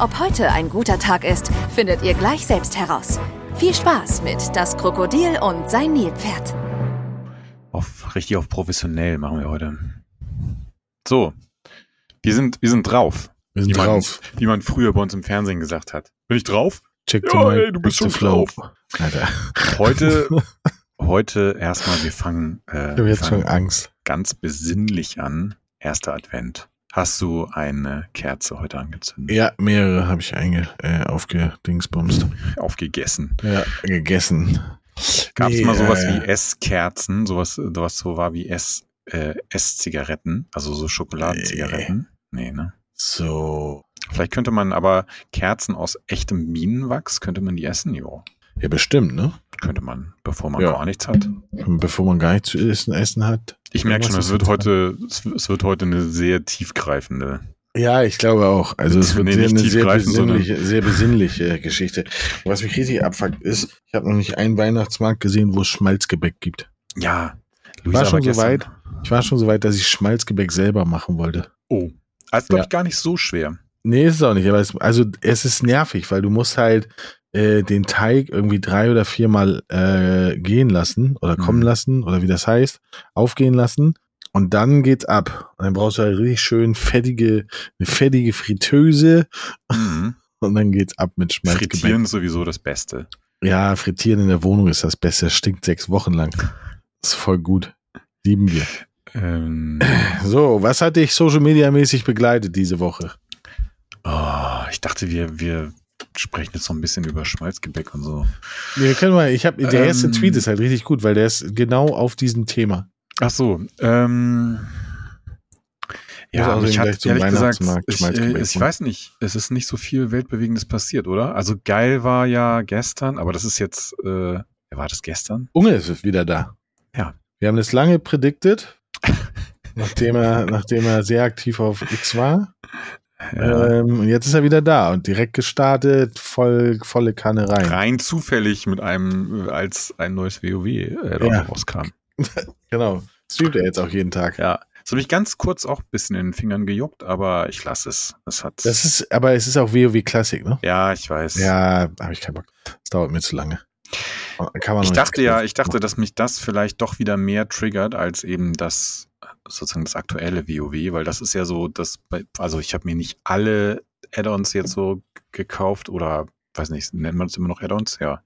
Ob heute ein guter Tag ist, findet ihr gleich selbst heraus. Viel Spaß mit Das Krokodil und sein Nilpferd. Auf, richtig auf professionell machen wir heute. So, wir sind, wir sind drauf. Wir sind wie drauf. Man, wie man früher bei uns im Fernsehen gesagt hat. Bin ich drauf? Check Ja, ey, du bist schon drauf. Alter, Heute, heute erstmal, wir fangen, äh, wir jetzt schon fangen Angst. ganz besinnlich an. Erster Advent. Hast du eine Kerze heute angezündet? Ja, mehrere habe ich einge äh, aufgedingsbumst. Aufgegessen. Ja, gegessen. Gab es Nee, mal sowas äh, wie Esskerzen, sowas, sowas so war wie Ess, äh, Esszigaretten, also so Schokoladenzigaretten? Nee, ne? So. Vielleicht könnte man aber Kerzen aus echtem Bienenwachs, könnte man die essen? Jo, Ja, bestimmt, ne? könnte man, bevor man Ja. gar nichts hat. Bevor man gar nichts zu essen, essen hat. Ich merke schon, es wird ist heute, es, wird heute eine sehr tiefgreifende. Ja, ich glaube auch. Also es wird Nee, sehr, eine sehr sondern- besinnliche, sehr besinnliche Geschichte. Und was mich richtig abfuckt ist, ich habe noch nicht einen Weihnachtsmarkt gesehen, wo es Schmalzgebäck gibt. Ja, Ich war schon so weit, ich war schon so weit, dass ich Schmalzgebäck selber machen wollte. Oh, also glaube Ja. ich gar nicht so schwer. Nee, ist es auch nicht. Aber es, also es ist nervig, weil du musst halt äh, den Teig irgendwie drei oder viermal äh, gehen lassen oder Mhm. kommen lassen oder wie das heißt, aufgehen lassen. Und dann geht's ab. Und dann brauchst du halt richtig schön fettige, eine fettige Fritteuse Mhm. und dann geht's ab mit Schmalzgebäck. Frittieren ist sowieso das Beste. Ja, frittieren in der Wohnung ist das Beste. Das stinkt sechs Wochen lang. Das ist voll gut. Lieben wir. Ähm, So, was hat dich Social Media mäßig begleitet diese Woche? oh, ich dachte, wir, wir sprechen jetzt noch ein bisschen über Schmalzgebäck und so. Wir können mal, ich habe der erste Ähm. Tweet ist halt richtig gut, weil der ist genau auf diesem Thema. Ach so, ähm, ja, außerdem mich gleich hat zum ehrlich gesagt, Weihnachtsmarkt ich, äh, ich weiß nicht, es ist nicht so viel Weltbewegendes passiert, oder? Also geil war ja gestern, aber das ist jetzt, äh, war das gestern? Unge ist wieder da. Ja. Wir haben das lange predicted, nachdem er, nachdem er sehr aktiv auf X war. Ja. Ähm, und jetzt ist er wieder da und direkt gestartet, voll, volle Kanne rein. Rein zufällig mit einem, äh, als ein neues WoW äh, Ja. rauskam. Genau. Streamt er jetzt auch jeden Tag. Ja. Es hat mich ganz kurz auch ein bisschen in den Fingern gejuckt, aber ich lasse es. Es hat. Das ist, aber es ist auch WoW Classic, ne? ja, ich weiß. Ja, habe ich keinen Bock. Das dauert mir zu lange. Kann man Ich dachte ja, ich dachte, dass mich das vielleicht doch wieder mehr triggert als eben das sozusagen das aktuelle WoW, weil das ist ja so, das, bei- also ich habe mir nicht alle Add-ons jetzt so gekauft oder weiß nicht, nennt man es immer noch Add-ons, ja,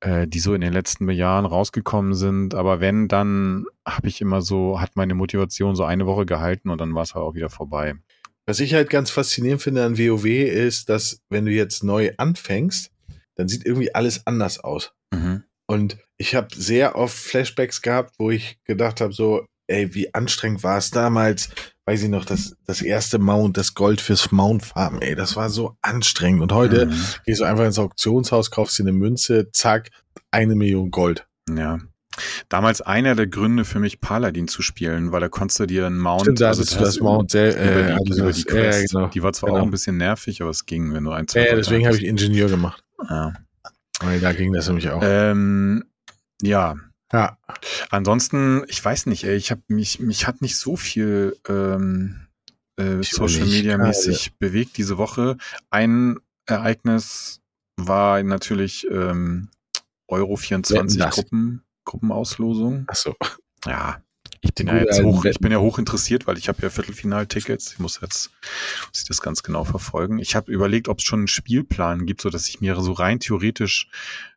äh, die so in den letzten Jahren rausgekommen sind. Aber wenn, dann habe ich immer so, hat meine Motivation so eine Woche gehalten und dann war es halt auch wieder vorbei. Was ich halt ganz faszinierend finde an WoW ist, dass wenn du jetzt neu anfängst, dann sieht irgendwie alles anders aus. Mhm. Und ich habe sehr oft Flashbacks gehabt, wo ich gedacht habe, so, ey, wie anstrengend war es damals, weiß ich noch, das, das erste Mount, das Gold fürs Mount farmen, ey, das war so anstrengend. Und heute Mhm. gehst du einfach ins Auktionshaus, kaufst dir eine Münze, zack, eine Million Gold. Ja. Damals einer der Gründe für mich, Paladin zu spielen, weil da konntest du dir einen Mount, Stimmt, da also du das Mount sel- über äh, die, du über das- die Quest. Ja, genau. Die war zwar Genau. auch ein bisschen nervig, aber es ging, wenn du ein, zwei Ja, deswegen habe ich. Ingenieur gemacht. Ja. Da ging das nämlich auch. Ähm, ja. ja. Ansonsten, ich weiß nicht, ey, ich habe mich, mich hat nicht so viel ähm, äh, Social Media mäßig bewegt diese Woche. Ein Ereignis war natürlich ähm, Euro 24 Wetten, das. Gruppen, Gruppenauslosung. Ach so. Ja, ich bin ja jetzt hoch, ich bin ja hoch interessiert, weil ich habe ja Viertelfinaltickets. Ich muss jetzt muss ich das ganz genau verfolgen. Ich habe überlegt, ob es schon einen Spielplan gibt, so dass ich mir so rein theoretisch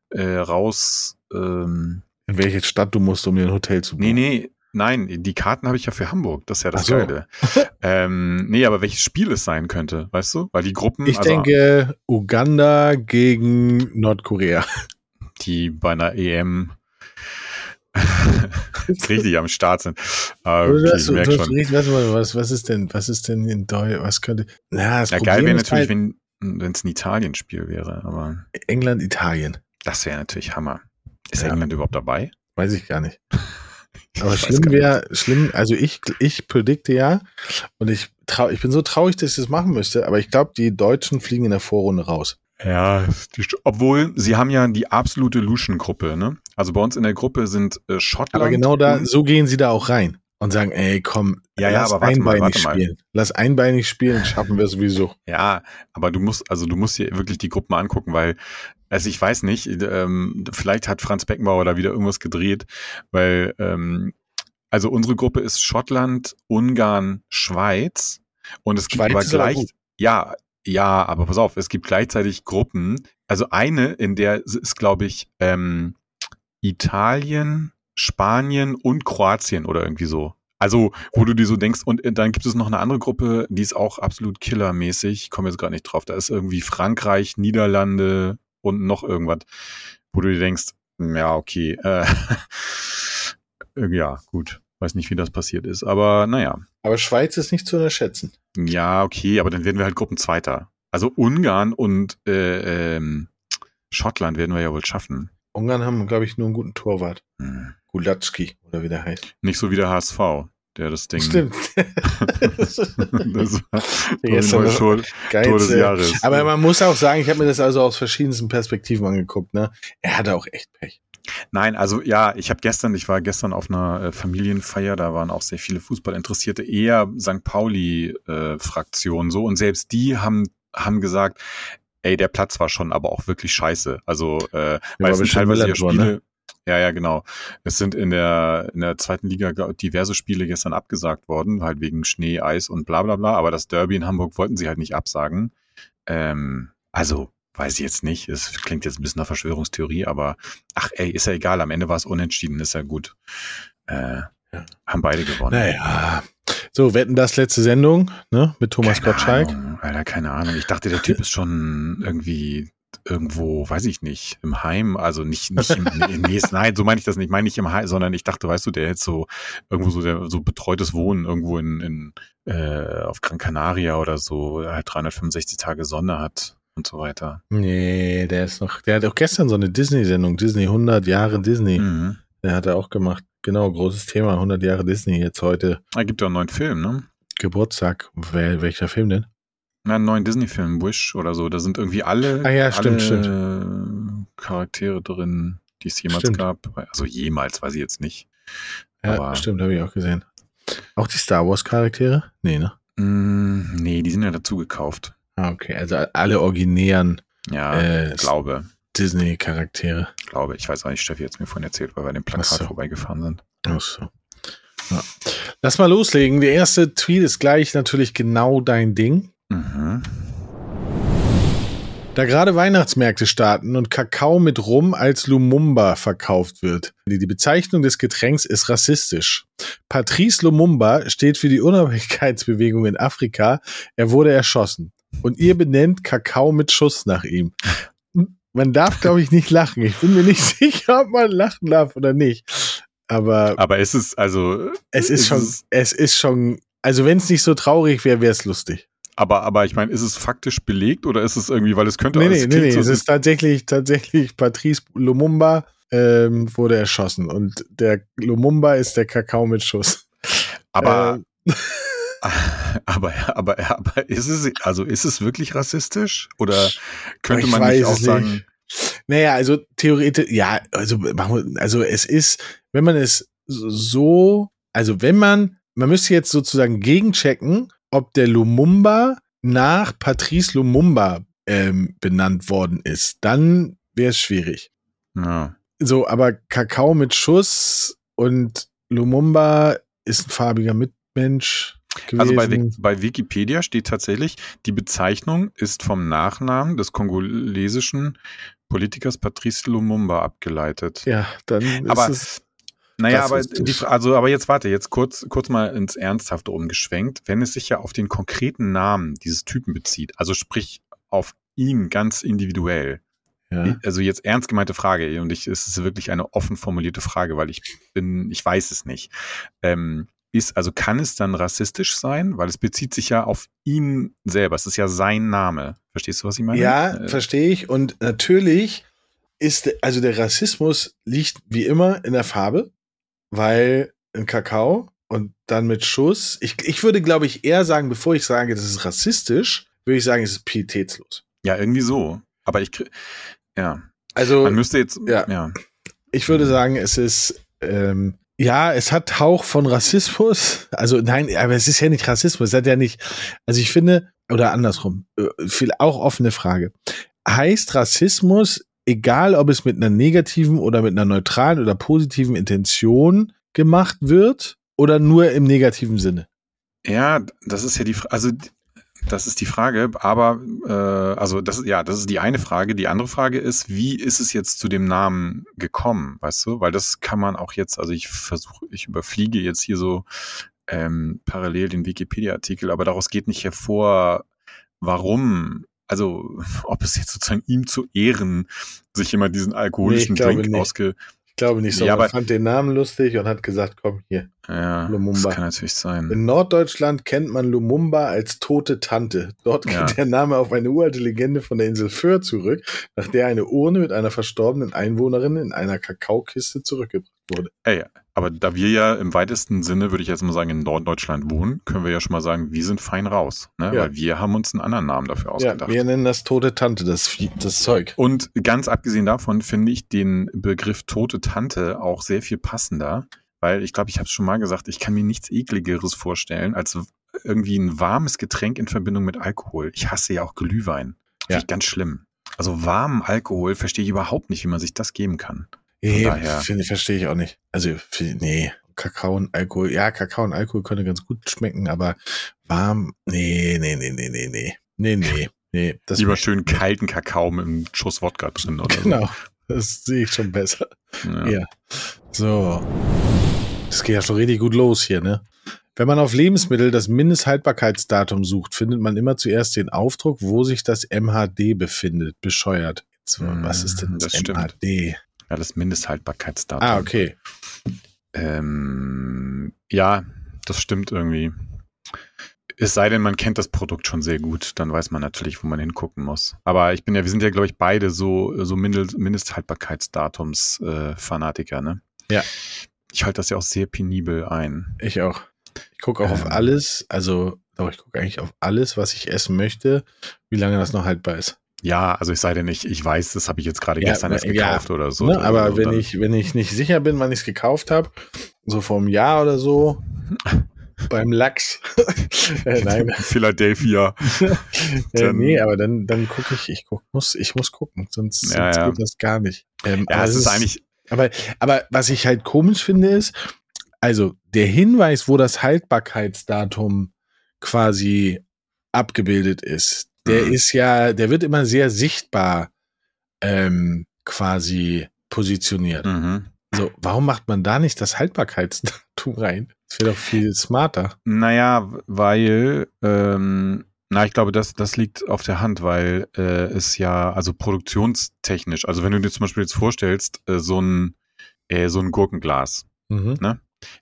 äh, raus. Ähm, In welche Stadt du musst, um dir ein Hotel zu nee, buchen. nee, nein, die Karten habe ich ja für Hamburg. Das ist ja das so. Geile. ähm, nee, aber welches Spiel es sein könnte, weißt du? Weil die Gruppen, Ich also denke Uganda gegen Nordkorea. die bei einer EM richtig am Start sind. Oder okay, ich merke schon. was, was ist denn, was ist denn in Deutschland, was könnte, na, das Ja, Problem geil wäre natürlich, halt wenn es ein Italien-Spiel wäre, aber England, Italien. Das wäre natürlich Hammer. Ist Ja. England überhaupt dabei? Weiß ich gar nicht. Aber schlimm wäre, schlimm, also ich, ich predikte ja, und ich trau, ich bin so traurig, dass ich das machen müsste, aber ich glaube, die Deutschen fliegen in der Vorrunde raus. Ja, die, obwohl sie haben ja die absolute Luschen-Gruppe, ne? Also bei uns in der Gruppe sind äh, Schottland. Aber genau da, so gehen sie da auch rein und sagen, ey, komm, Ja, ja, lass mal, einbeinig mal. spielen. Lass einbeinig spielen, schaffen wir sowieso. Ja, aber du musst, also du musst dir wirklich die Gruppen mal angucken, weil, also ich weiß nicht, ähm, vielleicht hat Franz Beckenbauer da wieder irgendwas gedreht, weil, ähm, also unsere Gruppe ist Schottland, Ungarn, Schweiz und es gibt Schweiz aber ist aber gleich, ja, ja, aber pass auf, es gibt gleichzeitig Gruppen, also eine, in der ist, glaube ich, ähm, Italien, Spanien und Kroatien oder irgendwie so. Also, wo du dir so denkst, und dann gibt es noch eine andere Gruppe, die ist auch absolut killermäßig. Ich komme jetzt gerade nicht drauf. Da ist irgendwie Frankreich, Niederlande und noch irgendwas, wo du dir denkst, ja, okay, äh, ja, gut. Weiß nicht, wie das passiert ist. Aber naja. Aber Schweiz ist nicht zu unterschätzen. Ja, okay, aber dann werden wir halt Gruppenzweiter. Also Ungarn und äh, ähm, Schottland werden wir ja wohl schaffen. Ungarn haben, glaube ich, nur einen guten Torwart. Hm. Gulatski, oder wie der heißt. Nicht so wie der HSV, der das Ding. Stimmt. das war das Tor. Tor des Jahres. Aber man muss auch sagen, ich habe mir das also aus verschiedensten Perspektiven angeguckt. Ne? Er hatte auch echt Pech. Nein, also ja, ich habe gestern, ich war gestern auf einer äh, Familienfeier, da waren auch sehr viele Fußballinteressierte, eher St. Pauli-Fraktion so und selbst die haben haben gesagt, ey, der Platz war schon aber auch wirklich scheiße. Also äh, weil es teilweise ja Spiele. ne? Ja, ja, genau. Es sind in der in der zweiten Liga diverse Spiele gestern abgesagt worden, halt wegen Schnee, Eis und bla bla bla. Aber das Derby in Hamburg wollten sie halt nicht absagen. Ähm, also weiß ich jetzt nicht. Es klingt jetzt ein bisschen nach Verschwörungstheorie, aber ach ey, ist ja egal. Am Ende war es unentschieden, ist ja gut. Äh, Ja. Haben beide gewonnen. Naja. So, wetten das letzte Sendung, ne? Mit Thomas keine Gottschalk. Ahnung, Alter, keine Ahnung. Ich dachte, der Typ ist schon irgendwie irgendwo, weiß ich nicht, im Heim, also nicht, nicht im, nee, nein, so meine ich das nicht, ich meine nicht im Heim, sondern ich dachte, weißt du, der hätte so irgendwo so der so betreutes Wohnen irgendwo in, in äh, auf Gran Canaria oder so, halt 365 Tage Sonne hat und so weiter. Nee, der ist noch, der hat auch gestern so eine Disney-Sendung, Disney 100 Jahre Disney. Mhm. Der hat er auch gemacht. Genau, großes Thema, 100 Jahre Disney jetzt heute. Da gibt ja einen neuen Film, ne? Geburtstag. Wer, welcher Film denn? Na, einen neuen Disney-Film, Wish oder so. Da sind irgendwie alle, Ah ja, stimmt, alle Charaktere drin, die es jemals Stimmt. gab. Also jemals, weiß ich jetzt nicht. Ja, Aber- stimmt, habe ich auch gesehen. Auch die Star Wars-Charaktere? Nee, ne? Mm, nee, die sind ja dazu gekauft. Ah, okay. Also alle originären Ja, Äh, glaube, Disney-Charaktere. glaube. Ich weiß auch nicht, Steffi hat es mir vorhin erzählt, weil wir an dem Plakat so. vorbeigefahren sind. Ach so. Ja. Lass mal loslegen. Der erste Tweet ist gleich natürlich genau dein Ding. Mhm. Da gerade Weihnachtsmärkte starten und Kakao mit Rum als Lumumba verkauft wird. Die Bezeichnung des Getränks ist rassistisch. Patrice Lumumba steht für die Unabhängigkeitsbewegung in Afrika. Er wurde erschossen. Und ihr benennt Kakao mit Schuss nach ihm. Man darf, glaube ich, nicht lachen. Ich bin mir nicht sicher, ob man lachen darf oder nicht. Aber Aber es ist also, es ist ist schon, es- es ist schon, also wenn es nicht so traurig wäre, wäre es lustig. aber, aber ich meine, ist es faktisch belegt oder ist es irgendwie, weil es könnte Nee, es nee, nee, nee. so- Es ist tatsächlich, tatsächlich Patrice Lumumba ähm, wurde erschossen und der Lumumba ist der Kakao mit Schuss. aber, Ähm, aber, aber, aber ist es, also ist es wirklich rassistisch? Oder könnte Ich man nicht auch es sagen, nicht. naja, also theoretisch, ja, also, also es ist, wenn man es so, also wenn man, man müsste jetzt sozusagen gegenchecken, ob der Lumumba nach Patrice Lumumba ähm, benannt worden ist. Dann wäre es schwierig. ja. So, aber Kakao mit Schuss und Lumumba ist ein farbiger Mitmensch gewesen. Also bei, bei Wikipedia steht tatsächlich, die Bezeichnung ist vom Nachnamen des kongolesischen Politikers Patrice Lumumba abgeleitet. ja, dann ist aber es naja, aber die, also aber jetzt warte, jetzt kurz kurz mal ins Ernsthafte umgeschwenkt, wenn es sich ja auf den konkreten Namen dieses Typen bezieht, also sprich auf ihn ganz individuell. ja. Also jetzt ernst gemeinte Frage und ich, es ist wirklich eine offen formulierte Frage, weil ich bin, ich weiß es nicht. Ähm, ist, also kann es dann rassistisch sein? Weil es bezieht sich ja auf ihn selber. Es ist ja sein Name. Verstehst du, was ich meine? Ja, Äh, verstehe ich. Und natürlich ist, also der Rassismus liegt wie immer in der Farbe, weil ein Kakao und dann mit Schuss. Ich, ich würde, glaube ich, eher sagen, bevor ich sage, das ist rassistisch, würde ich sagen, es ist pietätslos. Ja, irgendwie so. Aber ich, ja. Also, Man müsste jetzt, ja. ja. ich würde sagen, es ist, ähm, ja, es hat Hauch von Rassismus. Also nein, aber es ist ja nicht Rassismus. Es hat ja nicht, also ich finde, oder andersrum, äh, viel auch offene Frage. Heißt Rassismus, egal ob es mit einer negativen oder mit einer neutralen oder positiven Intention gemacht wird oder nur im negativen Sinne? Ja, das ist ja die, Fra- also das ist die Frage, aber äh, also das ist ja, das ist die eine Frage. Die andere Frage ist, wie ist es jetzt zu dem Namen gekommen, weißt du? Weil das kann man auch jetzt, also ich versuche, ich überfliege jetzt hier so ähm, parallel den Wikipedia-Artikel, aber daraus geht nicht hervor, warum. Also, ob es jetzt sozusagen ihm zu Ehren sich immer diesen alkoholischen Nee, Drink ausge. Ich glaube nicht so. Ja, aber- fand den Namen lustig und hat gesagt, komm hier. Ja, Lumumba. das kann natürlich sein. In Norddeutschland kennt man Lumumba als tote Tante. Dort geht Ja. der Name auf eine uralte Legende von der Insel Föhr zurück, nach der eine Urne mit einer verstorbenen Einwohnerin in einer Kakaokiste zurückgebracht wurde. Ey, aber da wir ja im weitesten Sinne, würde ich jetzt mal sagen, in Norddeutschland wohnen, können wir ja schon mal sagen, wir sind fein raus. Ne? Ja. Weil wir haben uns einen anderen Namen dafür Ja, ausgedacht. wir nennen das tote Tante, das, das Zeug. Und ganz abgesehen davon finde ich den Begriff tote Tante auch sehr viel passender, weil ich glaube, ich habe es schon mal gesagt, ich kann mir nichts ekligeres vorstellen als irgendwie ein warmes Getränk in Verbindung mit Alkohol. Ich hasse ja auch Glühwein. Finde Ja. ich ganz schlimm. Also warmen Alkohol verstehe ich überhaupt nicht, wie man sich das geben kann. Nee, verstehe ich auch nicht. Also, nee, Kakao und Alkohol. Ja, Kakao und Alkohol können ganz gut schmecken, aber warm, nee, nee, nee, nee, nee, nee. Nee, nee, nee. Das Lieber schön kalten Kakao mit einem Schuss Wodka drin oder Genau, das sehe ich schon besser. so. Ja. Ja. So. Das geht ja schon richtig gut los hier, ne? Wenn man auf Lebensmittel das Mindesthaltbarkeitsdatum sucht, findet man immer zuerst den Aufdruck, wo sich das MHD befindet. Bescheuert. Mm, was ist denn das, das stimmt. Ja, das Mindesthaltbarkeitsdatum. Ah, okay. Ähm, ja, das stimmt irgendwie. Es sei denn, man kennt das Produkt schon sehr gut, dann weiß man natürlich, wo man hingucken muss. Aber ich bin ja, wir sind ja, glaube ich, beide so, so Mindesthaltbarkeitsdatums-Fanatiker, ne? Ja. Ich halte das ja auch sehr penibel ein. Ich auch. Ich gucke auch auf Ähm. alles, also doch, ich gucke eigentlich auf alles, was ich essen möchte, wie lange das noch haltbar ist. Ja, also ich sei denn nicht, ich weiß, das habe ich jetzt gerade Ja, gestern erst ja, gekauft oder so. ne? Aber Also wenn ich, wenn ich nicht sicher bin, wann ich es gekauft habe, so vor einem Jahr oder so, beim Lachs. äh, nein, Philadelphia. äh, nee, aber dann, dann gucke ich, ich guck, muss, ich muss gucken, sonst, Ja, sonst ja. geht das gar nicht. Ähm, Ja, es ist eigentlich, aber, aber was ich halt komisch finde, ist, also der Hinweis, wo das Haltbarkeitsdatum quasi abgebildet ist, der Mhm. ist ja, der wird immer sehr sichtbar ähm, quasi positioniert. mhm. So, warum macht man da nicht das Haltbarkeitsdatum rein? Das wäre doch viel smarter. Naja, weil, ähm, na, ich glaube, das, das liegt auf der Hand, weil äh, es ja, also produktionstechnisch, also wenn du dir zum Beispiel jetzt vorstellst, äh, so ein, äh, so ein Gurkenglas, Mhm.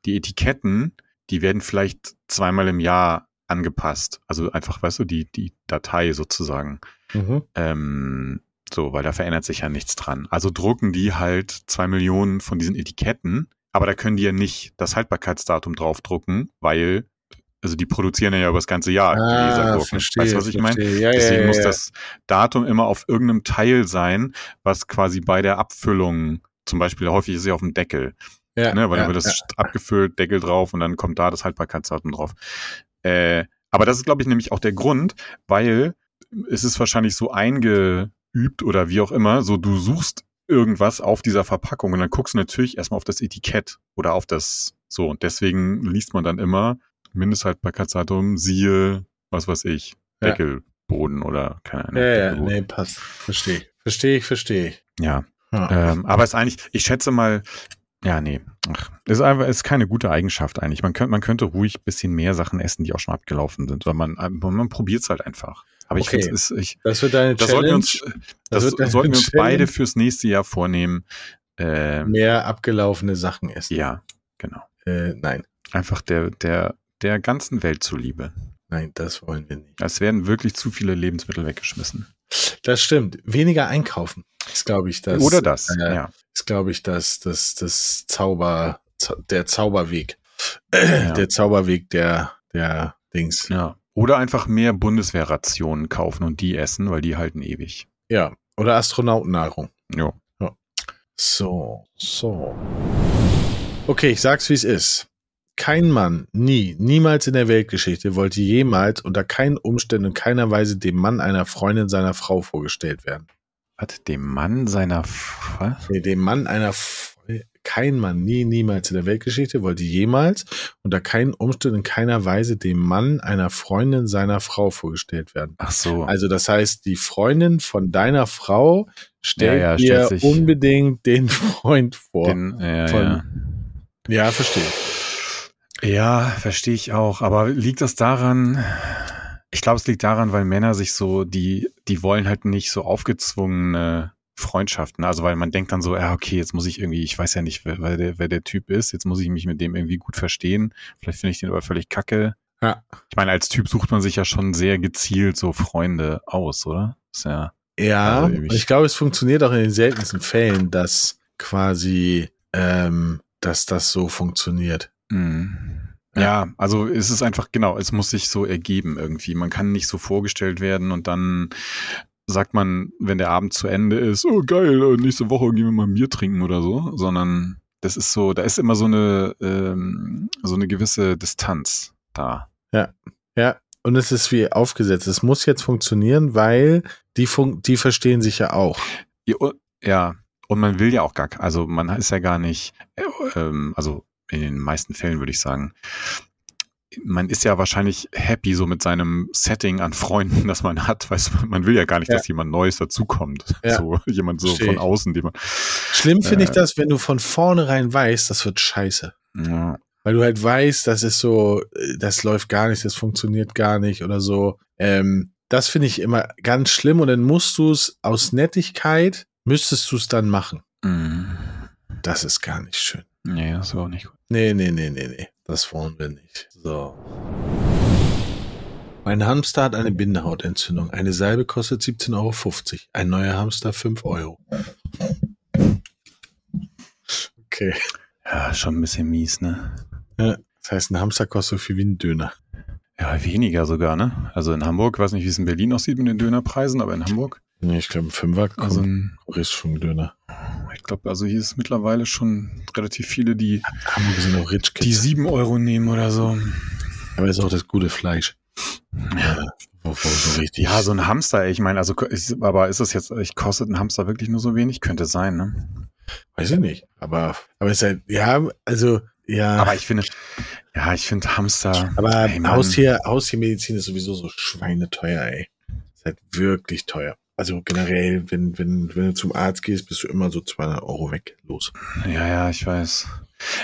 die Etiketten, die werden vielleicht zweimal im Jahr angepasst. Also einfach, weißt du, die, die Datei sozusagen. Mhm. Ähm, so, weil da verändert sich ja nichts dran. Also drucken die halt zwei Millionen von diesen Etiketten, aber da können die ja nicht das Haltbarkeitsdatum draufdrucken, weil, also die produzieren ja über das ganze Jahr. Ah, verstehe, weißt du, was ich meine? Ja, Deswegen ja, ja, muss das Datum immer auf irgendeinem Teil sein, was quasi bei der Abfüllung, zum Beispiel häufig ist ja auf dem Deckel, ja, ne, weil dann wird das abgefüllt, Deckel drauf und dann kommt da das Haltbarkeitsdatum drauf. Äh, aber das ist, glaube ich, nämlich auch der Grund, weil es ist wahrscheinlich so eingeübt oder wie auch immer, so du suchst irgendwas auf dieser Verpackung und dann guckst du natürlich erstmal auf das Etikett oder auf das so und deswegen liest man dann immer Mindesthaltbarkeitsdatum, siehe, was weiß ich, Ja. Deckelboden oder keine Ahnung. Ja, ja, nee, passt. Verstehe ich. Verstehe ich, verstehe ich. ja. Ja. Ähm, aber es ist eigentlich, ich schätze mal, ja, nee, ach, ist einfach, ist keine gute Eigenschaft eigentlich. Man könnte, man könnte ruhig ein bisschen mehr Sachen essen, die auch schon abgelaufen sind, weil man, man, man probiert es halt einfach. Aber ich Okay. finde, es ist, ich, das wird deine das Challenge. sollten wir uns, das, deine sollten wir uns Challenge. beide fürs nächste Jahr vornehmen. Ähm, mehr abgelaufene Sachen essen. ja, genau. Äh, nein, Einfach der, der, der ganzen Welt zuliebe. nein, das wollen wir nicht. Es werden wirklich zu viele Lebensmittel weggeschmissen. Das stimmt. Weniger einkaufen ist, glaube ich, das. Oder das, äh, ja. Ist, glaube ich, das, das, das Zauber, Zau- der Zauberweg. Ja. Der Zauberweg der, der Dings. ja. Oder einfach mehr Bundeswehrrationen kaufen und die essen, weil die halten ewig. Ja. Oder Astronautennahrung. Jo. So, so. Okay, ich sag's wie es ist. Kein Mann, nie, niemals in der Weltgeschichte wollte jemals unter keinen Umständen in keiner Weise dem Mann einer Freundin seiner Frau vorgestellt werden. Was? Dem Mann seiner. F was? Nee, dem Mann einer kein Mann, nie, niemals in der Weltgeschichte wollte jemals unter keinen Umständen in keiner Weise dem Mann einer Freundin seiner Frau vorgestellt werden. Ach so. Also das heißt, die Freundin von deiner Frau stellt Ja, ja, dir unbedingt den Freund vor. Den, ja, von- ja. ja, verstehe. Ja, verstehe ich auch. Aber liegt das daran? Ich glaube, es liegt daran, weil Männer sich so, die, die wollen halt nicht so aufgezwungene Freundschaften. Also weil man denkt dann so, ja, okay, jetzt muss ich irgendwie, ich weiß ja nicht, wer, wer, der, wer der Typ ist, jetzt muss ich mich mit dem irgendwie gut verstehen. Vielleicht finde ich den aber völlig kacke. Ja. Ich meine, als Typ sucht man sich ja schon sehr gezielt so Freunde aus, oder? Ist ja. Ja, Also ich glaube, es funktioniert auch in den seltensten Fällen, dass quasi, ähm, dass das so funktioniert. Mm. Ja. Ja, also es ist einfach, genau, es muss sich so ergeben irgendwie. Man kann nicht so vorgestellt werden und dann sagt man, wenn der Abend zu Ende ist, oh geil, äh, nächste Woche gehen wir mal ein Bier trinken oder so, sondern das ist so, da ist immer so eine, ähm, so eine gewisse Distanz da. Ja, und es ist wie aufgesetzt. Es muss jetzt funktionieren, weil die, fun die verstehen sich ja auch. Ja, und- Ja, und man will ja auch gar, also man ist ja gar nicht, äh, ähm, also in den meisten Fällen würde ich sagen, man ist ja wahrscheinlich happy so mit seinem Setting an Freunden, das man hat. Weißt man will ja gar nicht, Ja. dass jemand Neues dazukommt. Ja. So jemand so Versteh von außen, den man. Schlimm finde ich Äh. das, wenn du von vornherein weißt, das wird scheiße. Ja, Weil du halt weißt, das ist so, äh, das läuft gar nicht, das funktioniert gar nicht oder so. Ähm, das finde ich immer ganz schlimm und dann musst du es aus Nettigkeit, müsstest du es dann machen. mm. Das ist gar nicht schön. nee, das war auch nicht gut. Nee, nee, nee, nee, nee. Das wollen wir nicht. So. Mein Hamster hat eine Bindehautentzündung. Eine Salbe kostet 17,50 Euro. Ein neuer Hamster 5 Euro. Okay. Ja, schon ein bisschen mies, ne? Das heißt, ein Hamster kostet so viel wie ein Döner. Ja, weniger sogar, ne? Also in Hamburg, weiß nicht, wie es in Berlin aussieht mit den Dönerpreisen, aber in Hamburg, Nee, ich glaube, ein Fünfer also, ein, ist schon ein Döner. Ich glaube, also hier ist mittlerweile schon relativ viele, die die Kids. sieben Euro nehmen oder so. Aber ist auch das gute Fleisch. Ja. So. Ja, so ein Hamster, ey, ich meine, also, ist, aber ist es jetzt, ich kostet ein Hamster wirklich nur so wenig? Könnte sein, ne? Weiß ich nicht. Aber, aber ist halt, ja, also, ja. Aber ich finde, ja, ich finde Hamster. Aber ey, Mann. Haustier, Haustiermedizin ist sowieso so schweineteuer, ey. Ist halt wirklich teuer. Also generell, wenn, wenn, wenn du zum Arzt gehst, bist du immer so 200 Euro weg. Los. Ja, ja, ich weiß.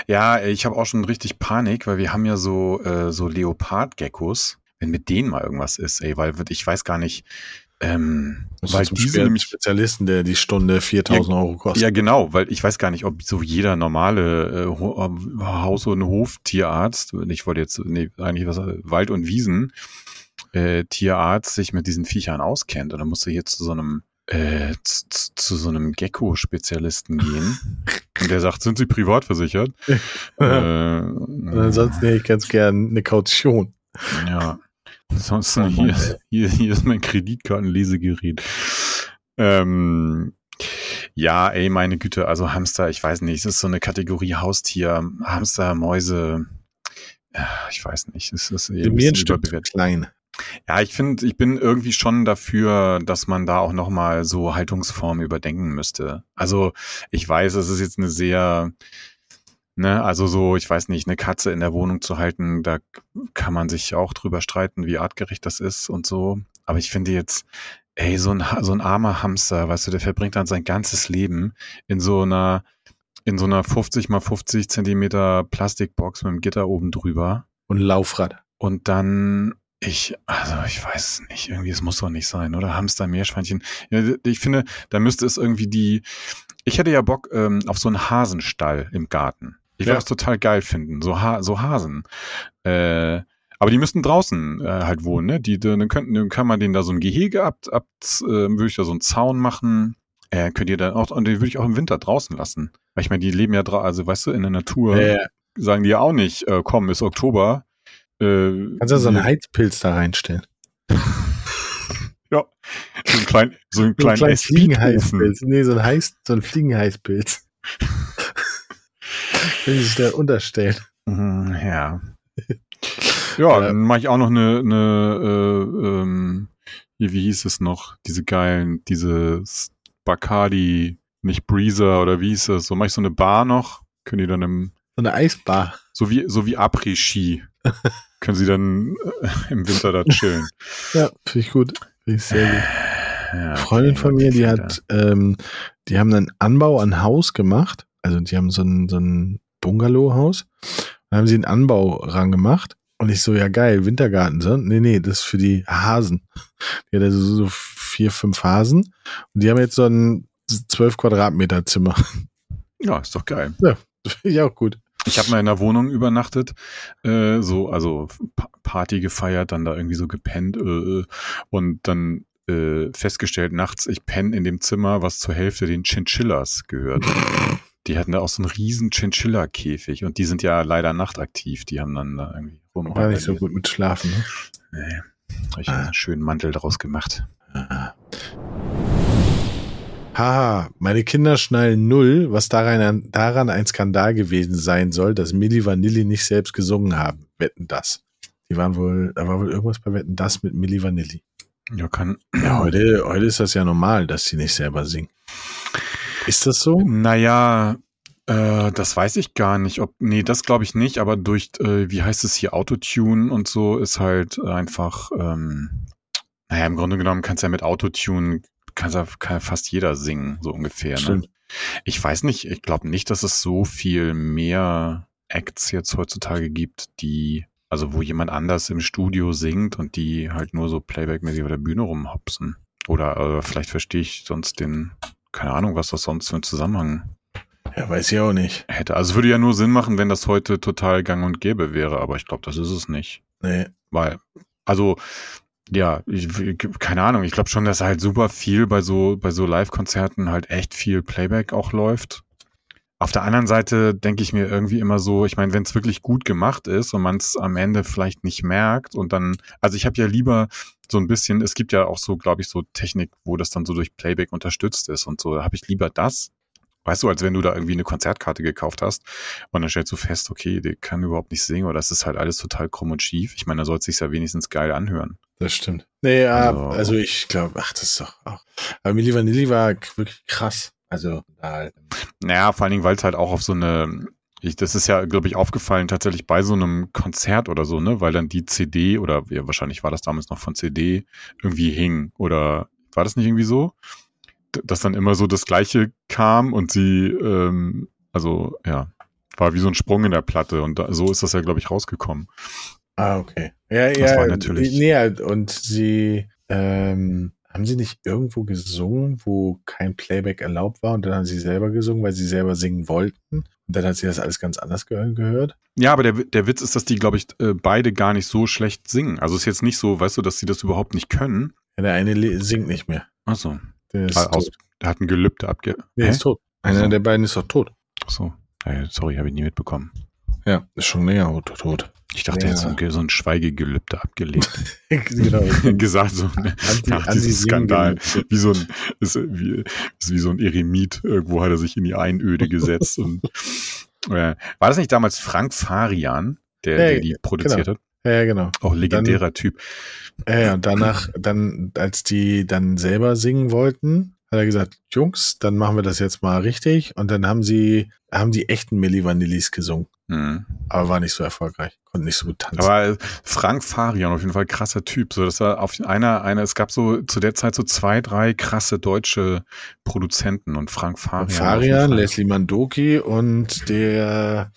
Ja, ich habe auch schon richtig Panik, weil wir haben ja so, äh, so Leopardgeckos. Wenn mit denen mal irgendwas ist, ey, weil ich weiß gar nicht, ähm, Musst weil diese nämlich Spezialisten, der die Stunde 4000 Euro kostet. Ja, genau, weil ich weiß gar nicht, ob so jeder normale äh, Haus- und Hoftierarzt, ich wollte jetzt, nee, eigentlich was, Wald- und Wiesen, äh, Tierarzt sich mit diesen Viechern auskennt. Und dann musst du hier zu so einem, äh, zu, zu- so einem Gecko-Spezialisten gehen. und der sagt, sind Sie privat versichert? äh, Und ansonsten hätte ich ganz gern eine Kaution. ja. Ansonsten hier, ist- hier, hier ist mein Kreditkartenlesegerät. Ähm, ja, ey, meine Güte, also Hamster, ich weiß nicht, es ist so eine Kategorie Haustier, Hamster, Mäuse, äh, ich weiß nicht, es ist eben ein bisschen Stück überbewertet. klein. Ja, ich finde, ich bin irgendwie schon dafür, dass man da auch nochmal so Haltungsformen überdenken müsste. Also ich weiß, es ist jetzt eine sehr, ne, also so, ich weiß nicht, eine Katze in der Wohnung zu halten, da kann man sich auch drüber streiten, wie artgerecht das ist und so. Aber ich finde jetzt, ey, so ein, so ein armer Hamster, weißt du, der verbringt dann sein ganzes Leben in so einer, in so einer 50 mal 50 Zentimeter Plastikbox mit einem Gitter oben drüber. Und Laufrad. Und dann, ich, also ich weiß es nicht, irgendwie, es muss doch nicht sein, oder? Hamster, Meerschweinchen. Ja, ich finde, da müsste es irgendwie die, ich hätte ja Bock ähm, auf so einen Hasenstall im Garten. Ich würde Ja. das total geil finden, so, ha so Hasen. Äh, Aber die müssten draußen äh, halt wohnen, ne? Die, dann, könnten, dann kann man denen da so ein Gehege ab, ab äh, würde ich da so einen Zaun machen. Äh, könnt ihr dann auch, und den würde ich auch im Winter draußen lassen. Weil ich meine, die leben ja draußen, also weißt du, in der Natur. Ja, ja. Sagen die ja auch nicht, äh, komm, ist Oktober. Äh, Kannst du so einen Heizpilz da reinstellen? Ja, so ein klein, so ein So kleinen kleinen Speedofen. Fliegenheißpilz. Nee, so ein, Heiß, so ein Fliegenheißpilz. Wenn sie sich da unterstellen. Mhm, Ja. Ja, Ja. dann mache ich auch noch eine, eine äh, ähm, hier, wie hieß es noch? Diese geilen, diese Bacardi, nicht Breezer oder wie hieß es? So mache ich so eine Bar noch. Können die dann im, So eine Eisbar. so wie, so wie Après-Ski. Können sie dann äh, im Winter da chillen. Ja, finde ich gut. Finde ich sehr gut. Ja, Eine Freundin okay, von mir, die okay, hat, ähm, die haben einen Anbau an Haus gemacht. Also die haben so ein, so ein Bungalow-Haus. Dann haben sie einen Anbau rangemacht. Und ich so, ja geil, Wintergarten. So, nee, nee, das ist für die Hasen. Die hat also so vier, fünf Hasen. Und die haben jetzt so ein 12 Quadratmeter Zimmer. Ja, ist doch geil. Das finde ich auch gut. Ich habe mal in der Wohnung übernachtet, äh, so, also Pa- Party gefeiert, dann da irgendwie so gepennt äh, und dann äh, festgestellt nachts, ich penne in dem Zimmer, was zur Hälfte den Chinchillas gehört. Die hatten da auch so einen riesen Chinchilla-Käfig und die sind ja leider nachtaktiv, die haben dann da irgendwie rum. War nicht so gut mit Schlafen. Ne? Nee, hab ich Ah. einen schönen Mantel draus gemacht. Haha, meine Kinder schnallen null, was daran, daran ein Skandal gewesen sein soll, dass Milli Vanilli nicht selbst gesungen haben. Wetten das. Die waren wohl, da war wohl irgendwas bei Wetten das mit Milli Vanilli. Ja, kann. Ja, heute, heute ist das ja normal, dass sie nicht selber singen. Ist das so? Naja, äh, das weiß ich gar nicht. Ob, nee, das glaube ich nicht, aber durch, äh, wie heißt es hier, Autotune und so ist halt einfach, ähm, naja, im Grunde genommen kannst du ja mit Autotune, kann ja fast jeder singen, so ungefähr. Ne? Ich weiß nicht, ich glaube nicht, dass es so viel mehr Acts jetzt heutzutage gibt, die, also wo jemand anders im Studio singt und die halt nur so Playback-mäßig auf der Bühne rumhopsen. Oder äh, vielleicht verstehe ich sonst den, keine Ahnung, was das sonst für ein Zusammenhang Ja, weiß ich auch nicht. hätte. Also es würde ja nur Sinn machen, wenn das heute total gang und gäbe wäre, aber ich glaube, das ist es nicht. Nee. Weil, also, ja, ich, keine Ahnung, ich glaube schon, dass halt super viel bei so, bei so Live-Konzerten halt echt viel Playback auch läuft. Auf der anderen Seite denke ich mir irgendwie immer so, ich meine, wenn es wirklich gut gemacht ist und man es am Ende vielleicht nicht merkt und dann, also ich habe ja lieber so ein bisschen, es gibt ja auch so, glaube ich, so Technik, wo das dann so durch Playback unterstützt ist und so, da habe ich lieber das, weißt du, als wenn du da irgendwie eine Konzertkarte gekauft hast und dann stellst du fest, okay, der kann überhaupt nicht singen oder das ist halt alles total krumm und schief. Ich meine, da soll es sich ja wenigstens geil anhören. Das stimmt. Nee, Also- also ich glaube, ach, das ist doch auch. Aber Milli Vanilli war wirklich krass. Also, halt. Naja, vor allen Dingen, weil es halt auch auf so eine, ich, das ist ja, glaube ich, aufgefallen tatsächlich bei so einem Konzert oder so, ne, weil dann die CD oder ja, wahrscheinlich war das damals noch von CD irgendwie hing oder war das nicht irgendwie so? Dass dann immer so das Gleiche kam und sie, ähm, also ja, war wie so ein Sprung in der Platte und da, so ist das ja, glaube ich, rausgekommen. Ah, okay. Ja, Das ja. war natürlich- Nee, und sie, ähm, haben sie nicht irgendwo gesungen, wo kein Playback erlaubt war und dann haben sie selber gesungen, weil sie selber singen wollten? Und dann hat sie das alles ganz anders ge gehört? Ja, aber der, der Witz ist, dass die, glaube ich, äh, beide gar nicht so schlecht singen. Also es ist jetzt nicht so, weißt du, dass sie das überhaupt nicht können. Ja, der eine singt nicht mehr. Achso. Der ist Aus, tot. der hat ein Gelübde abge... Nee, Hä? ist tot. Einer Ach so. der beiden ist doch tot. Achso. Äh, sorry, habe ich nie mitbekommen. Ja, ist schon länger tot. Ich dachte, Ja. jetzt so ein, so ein Schweigegelübde abgelegt. genau. Gesagt, so ne, Anti- nach diesem Skandal. Wie so ein, ist wie, ist wie so ein Eremit. Irgendwo hat er sich in die Einöde gesetzt. und, äh, war das nicht damals Frank Farian, der, Ja, der die produziert hat? Ja, ja, genau. Auch legendärer Typ. Ja, ja, und danach, dann, als die dann selber singen wollten, hat er gesagt, Jungs, dann machen wir das jetzt mal richtig. Und dann haben sie, haben die echten Milli Vanillis gesungen. Mhm. Aber war nicht so erfolgreich. Konnten nicht so gut tanzen. Aber Frank Farian, auf jeden Fall krasser Typ. So, das war auf einer, einer, es gab so zu der Zeit so zwei, drei krasse deutsche Produzenten und Frank Farian. Und Farian. Leslie Mandoki und der,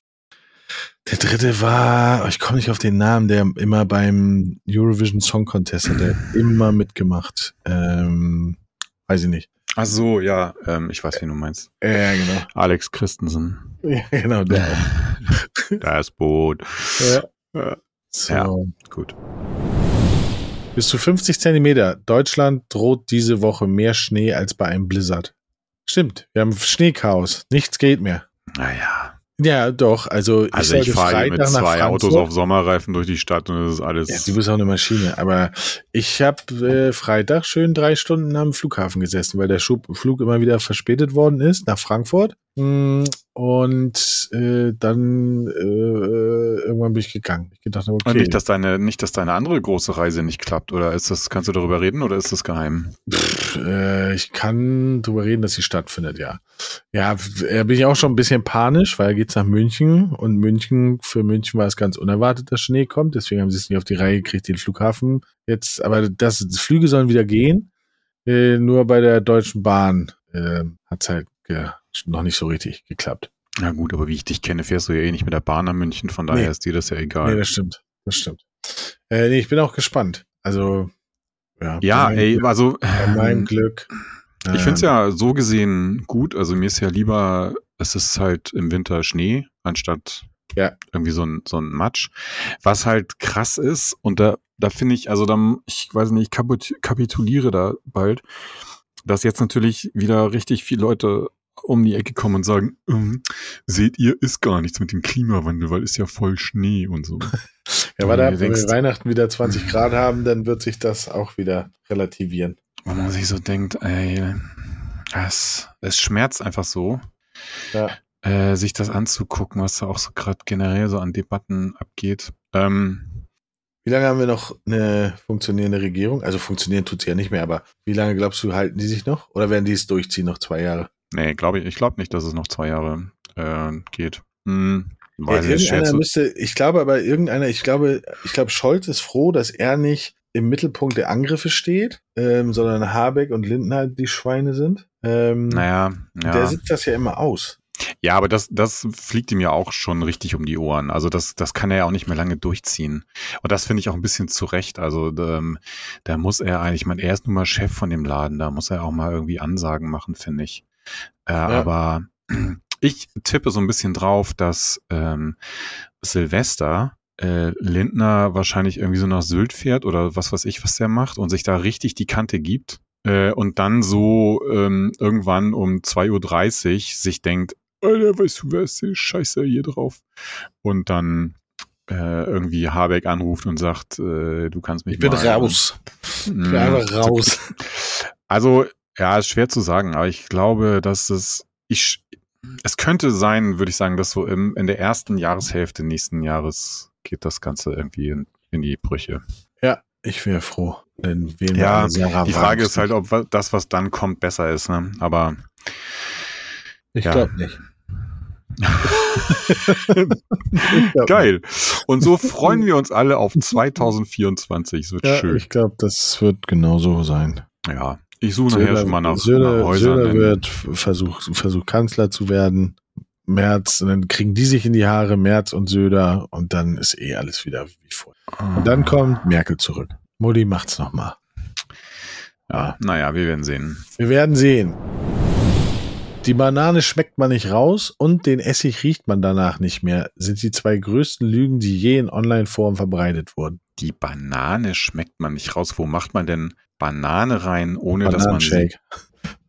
der dritte war, oh, ich komme nicht auf den Namen, der immer beim Eurovision Song Contest hat, der immer mitgemacht. Ähm, weiß ich nicht. Ach so, ja, ähm, ich weiß, wen du meinst. Ja, genau. Alex Christensen. Ja, genau, der auch. Das Boot. Ja. Ja. So. Ja. Gut. Bis zu 50 Zentimeter. Deutschland droht diese Woche mehr Schnee als bei einem Blizzard. Stimmt, wir haben Schneechaos. Nichts geht mehr. Naja. Ja, doch. Also ich, Also ich fahre mit zwei Autos auf Sommerreifen durch die Stadt und das ist alles. Ja, du bist auch eine Maschine. Aber ich habe äh, Freitag schön drei Stunden am Flughafen gesessen, weil der Schub Flug immer wieder verspätet worden ist nach Frankfurt. Mm, Und äh, dann äh, irgendwann bin ich gegangen. Ich gedacht, okay. Und nicht, dass deine, nicht, dass deine andere große Reise nicht klappt, oder ist das, kannst du darüber reden oder ist das geheim? Pff, äh, ich kann drüber reden, dass sie stattfindet, ja. Ja, äh, bin ich auch schon ein bisschen panisch, weil geht's nach München und München, für München war es ganz unerwartet, dass Schnee kommt, deswegen haben sie es nicht auf die Reihe gekriegt, den Flughafen jetzt, aber das, die Flüge sollen wieder gehen, äh, nur bei der Deutschen Bahn äh, hat's halt ge noch nicht so richtig geklappt. Na gut, aber wie ich dich kenne, fährst du ja eh nicht mit der Bahn nach München, von daher Nee. ist dir das ja Nee, egal. das stimmt, das stimmt. Äh, nee, ich bin auch gespannt. Also, ja. ja, ey, Glück- also Bei meinem Glück. ich finde es ähm, ja so gesehen gut. Also mir ist ja lieber, es ist halt im Winter Schnee, anstatt Ja. irgendwie so ein, so ein Matsch. Was halt krass ist, und da, da finde ich, also dann, ich weiß nicht, ich kapit- kapituliere da bald, dass jetzt natürlich wieder richtig viele Leute um die Ecke kommen und sagen, ähm, seht ihr, ist gar nichts mit dem Klimawandel, weil ist ja voll Schnee und so. Ja, ab, du wenn wir denkst- Weihnachten wieder 20 Grad haben, dann wird sich das auch wieder relativieren. Wo man sich so denkt, ey, es, es schmerzt einfach so, Ja. äh, sich das anzugucken, was da auch so gerade generell so an Debatten abgeht. Ähm, Wie lange haben wir noch eine funktionierende Regierung? Also funktionieren tut sie ja nicht mehr, aber wie lange glaubst du, halten die sich noch? Oder werden die es durchziehen, noch zwei Jahre? Nee, glaube ich, ich glaube nicht, dass es noch zwei Jahre äh, geht. Hm, Ja, weiß ich, irgendeiner zu, müsste, ich glaube aber irgendeiner, ich glaube, ich glaube, Scholz ist froh, dass er nicht im Mittelpunkt der Angriffe steht, ähm, sondern Habeck und Lindner die Schweine sind. Ähm, naja, Der ja. sitzt das ja immer aus. Ja, aber das, das fliegt ihm ja auch schon richtig um die Ohren. Also das, das kann er ja auch nicht mehr lange durchziehen. Und das finde ich auch ein bisschen zu Recht. Also ähm, da muss er eigentlich, ich meine, er ist nun mal Chef von dem Laden, da muss er auch mal irgendwie Ansagen machen, finde ich. Äh, Aber ich tippe so ein bisschen drauf, dass ähm, Silvester äh, Lindner wahrscheinlich irgendwie so nach Sylt fährt oder was weiß ich, was der macht und sich da richtig die Kante gibt. Äh, und dann so ähm, irgendwann um 2.30 Uhr sich denkt, Alter, weißt du, wer ist der Scheiße hier drauf? Und dann äh, irgendwie Habeck anruft und sagt, äh, du kannst mich Ich bin raus. Ich bin Mm, einfach raus. Also, ja, ist schwer zu sagen, aber ich glaube, dass es, ich, es könnte sein, würde ich sagen, dass so im, in der ersten Jahreshälfte nächsten Jahres geht das Ganze irgendwie in, in die Brüche. Ja, ich wäre froh. Denn wir Ja, Sarah Die Frage ist halt, ob das, was dann kommt, besser ist, ne? Aber Ich ja. glaube nicht. Glaub geil. Und so freuen wir uns alle auf 2024. Es wird Ja, schön. ich glaube, das wird genauso sein. Ja. Ich suche nachher schon mal nach, nach Söder, Häusern. Söder wird versucht, versucht Kanzler zu werden. Merz, und dann kriegen die sich in die Haare, Merz und Söder, und dann ist eh alles wieder wie vorher. Und dann kommt Merkel zurück. Mutti macht's nochmal. Ja, naja, wir werden sehen. Wir werden sehen. Die Banane schmeckt man nicht raus und den Essig riecht man danach nicht mehr, sind die zwei größten Lügen, die je in Online-Foren verbreitet wurden. Die Banane schmeckt man nicht raus. Wo macht man denn Banane rein, ohne dass man Bananenshake.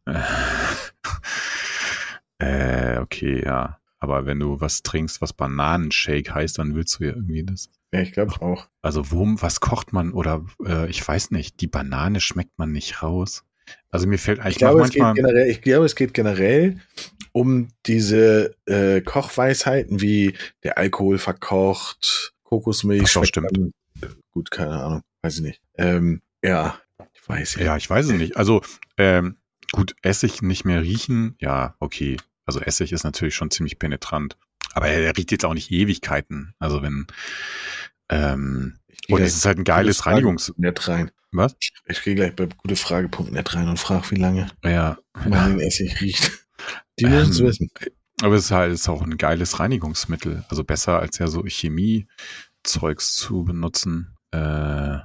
Äh, okay, ja. Aber wenn du was trinkst, was Bananenshake heißt, dann willst du ja irgendwie das. Ja, ich glaube auch. Also wo, was kocht man oder äh, ich weiß nicht, die Banane schmeckt man nicht raus. Also mir fällt Ich eigentlich mach glaube, es geht manchmal. generell, ich glaube, es geht generell um diese äh, Kochweisheiten wie der Alkohol verkocht, Kokosmilch. Schmeckt stimmt. dann- gut, keine Ahnung, weiß ich nicht. Ähm, ja, ich weiß ja. Ja, ich weiß es nicht. Also ähm, gut, Essig nicht mehr riechen, ja, okay. Also Essig ist natürlich schon ziemlich penetrant. Aber er, er riecht jetzt auch nicht Ewigkeiten. Also wenn ähm, und es ist halt ein geiles Reinigungs. Net rein. Was? Ich gehe gleich bei gutefrage.net rein und frage, wie lange Ja. man den Essig riecht. Die müssen es Ähm, wissen. Aber es ist halt ist auch ein geiles Reinigungsmittel. Also besser als ja so Chemiezeugs zu benutzen. Äh,